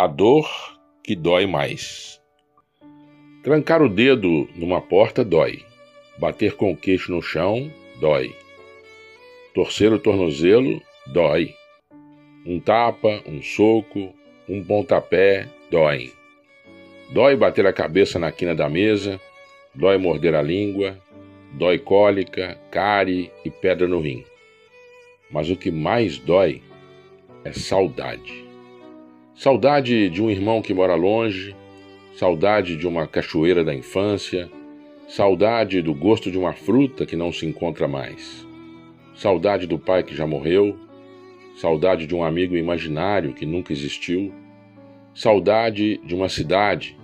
A dor que dói mais. Trancar o dedo numa porta dói. Bater com o queixo no chão dói. Torcer o tornozelo dói. Um tapa, um soco, um pontapé dói. Dói bater a cabeça na quina da mesa, dói morder a língua, dói cólica, cárie e pedra no rim. Mas o que mais dói é saudade. Saudade de um irmão que mora longe, saudade de uma cachoeira da infância, saudade do gosto de uma fruta que não se encontra mais, saudade do pai que já morreu, saudade de um amigo imaginário que nunca existiu, saudade de uma cidade,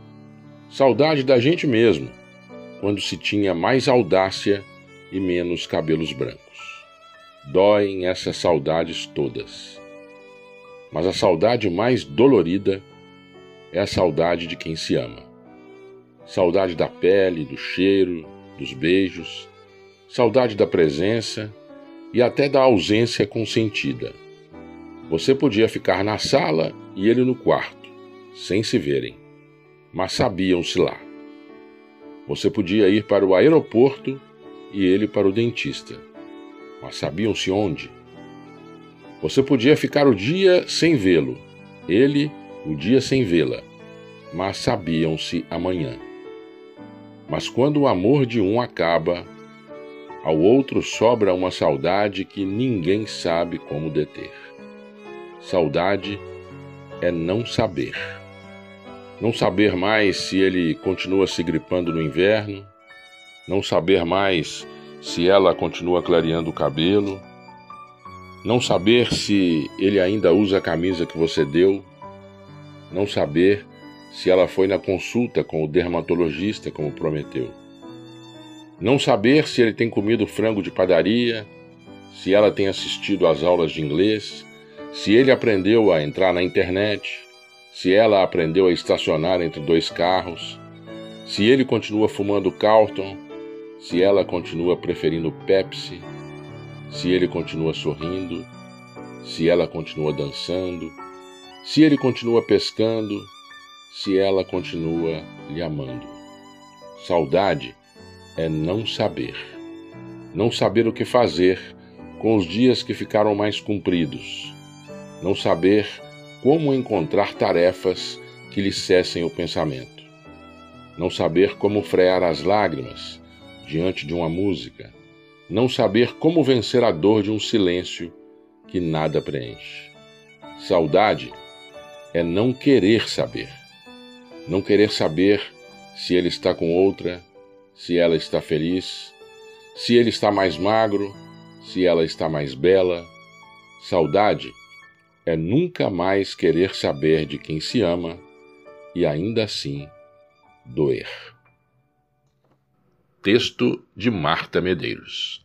saudade da gente mesmo, quando se tinha mais audácia e menos cabelos brancos. Doem essas saudades todas. Mas a saudade mais dolorida é a saudade de quem se ama. Saudade da pele, do cheiro, dos beijos, saudade da presença e até da ausência consentida. Você podia ficar na sala e ele no quarto, sem se verem, mas sabiam-se lá. Você podia ir para o aeroporto e ele para o dentista, mas sabiam-se onde. Você podia ficar o dia sem vê-lo, ele o dia sem vê-la, mas sabiam-se amanhã. Mas quando o amor de um acaba, ao outro sobra uma saudade que ninguém sabe como deter. Saudade é não saber. Não saber mais se ele continua se gripando no inverno, não saber mais se ela continua clareando o cabelo, não saber se ele ainda usa a camisa que você deu, não saber se ela foi na consulta com o dermatologista como prometeu, não saber se ele tem comido frango de padaria, se ela tem assistido às aulas de inglês, se ele aprendeu a entrar na internet, se ela aprendeu a estacionar entre dois carros, se ele continua fumando Carlton, se ela continua preferindo Pepsi, se ele continua sorrindo, se ela continua dançando, se ele continua pescando, se ela continua lhe amando. Saudade é não saber. Não saber o que fazer com os dias que ficaram mais compridos não saber como encontrar tarefas que lhe cessem o pensamento, não saber como frear as lágrimas diante de uma música, não saber como vencer a dor de um silêncio que nada preenche. Saudade é não querer saber, não querer saber se ele está com outra, se ela está feliz, se ele está mais magro, se ela está mais bela. Saudade é nunca mais querer saber de quem se ama e ainda assim doer. Texto de Marta Medeiros